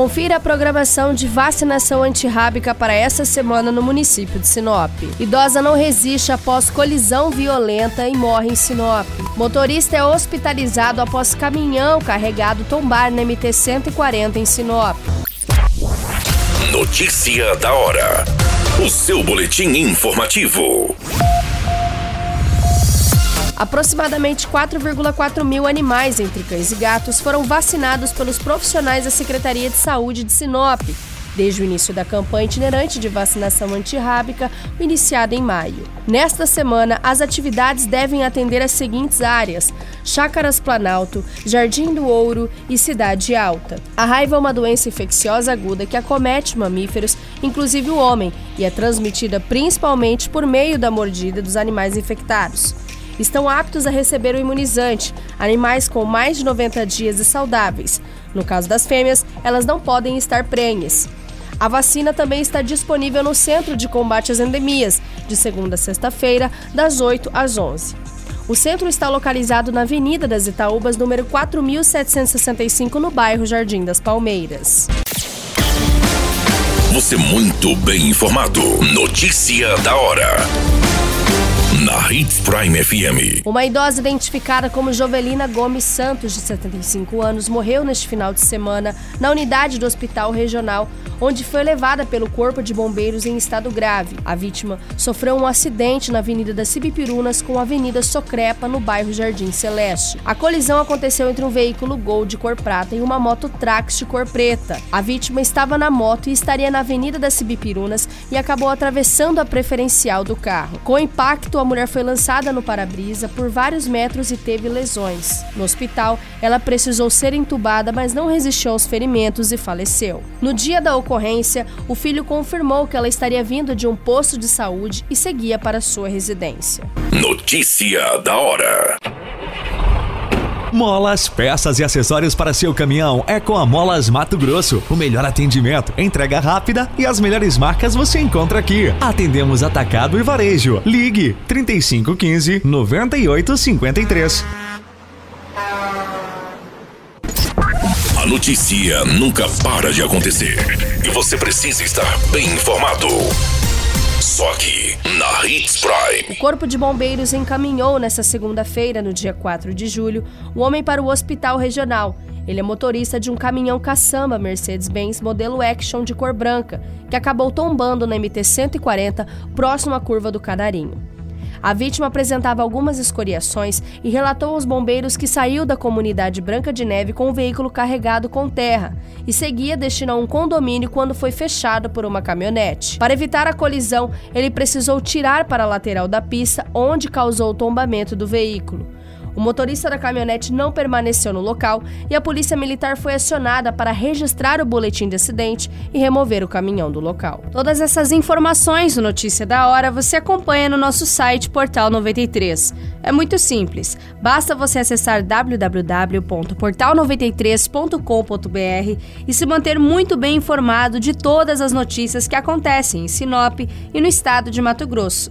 Confira a programação de vacinação antirrábica para essa semana no município de Sinop. Idosa não resiste após colisão violenta e morre em Sinop. Motorista é hospitalizado após caminhão carregado tombar na MT-140 em Sinop. Notícia da hora. O seu boletim informativo. Aproximadamente 4,4 mil animais, entre cães e gatos, foram vacinados pelos profissionais da Secretaria de Saúde de Sinop, desde o início da campanha itinerante de vacinação antirrábica, iniciada em maio. Nesta semana, as atividades devem atender as seguintes áreas: Chácaras Planalto, Jardim do Ouro e Cidade Alta. A raiva é uma doença infecciosa aguda que acomete mamíferos, inclusive o homem, e é transmitida principalmente por meio da mordida dos animais infectados estão aptos a receber o imunizante, animais com mais de 90 dias e saudáveis. No caso das fêmeas, elas não podem estar prenhes. A vacina também está disponível no Centro de Combate às Endemias, de segunda a sexta-feira, das 8 às 11. O centro está localizado na Avenida das Itaúbas, número 4765, no bairro Jardim das Palmeiras. Você muito bem informado. Notícia da hora Hits Prime FM. Uma idosa identificada como Jovelina Gomes Santos, de 75 anos, morreu neste final de semana na unidade do Hospital Regional, onde foi levada pelo Corpo de Bombeiros em estado grave. A vítima sofreu um acidente na Avenida das Cibipirunas com a Avenida Socrepa, no bairro Jardim Celeste. A colisão aconteceu entre um veículo Gol de cor prata e uma moto Trax de cor preta. A vítima estava na moto e estaria na Avenida das Cibipirunas e acabou atravessando a preferencial do carro. Com o impacto, a mulher foi lançada no para-brisa por vários metros e teve lesões. No hospital, ela precisou ser entubada, mas não resistiu aos ferimentos e faleceu. No dia da ocorrência, o filho confirmou que ela estaria vindo de um posto de saúde e seguia para sua residência. Notícia da hora. Molas, peças e acessórios para seu caminhão é com a Molas Mato Grosso. O melhor atendimento, entrega rápida e as melhores marcas você encontra aqui. Atendemos atacado e varejo. Ligue 3515 9853. A notícia nunca para de acontecer e você precisa estar bem informado. Só aqui, na Hits Prime. O Corpo de Bombeiros encaminhou nesta segunda-feira, no dia 4 de julho, o homem para o hospital regional. Ele é motorista de um caminhão caçamba Mercedes-Benz modelo Action de cor branca, que acabou tombando na MT-140, próximo à curva do Canarinho. A vítima apresentava algumas escoriações e relatou aos bombeiros que saiu da comunidade Branca de Neve com um veículo carregado com terra e seguia destino a um condomínio quando foi fechado por uma caminhonete. Para evitar a colisão, ele precisou tirar para a lateral da pista, onde causou o tombamento do veículo. O motorista da caminhonete não permaneceu no local e a polícia militar foi acionada para registrar o boletim de acidente e remover o caminhão do local. Todas essas informações do Notícia da Hora você acompanha no nosso site Portal 93. É muito simples, basta você acessar www.portal93.com.br e se manter muito bem informado de todas as notícias que acontecem em Sinop e no estado de Mato Grosso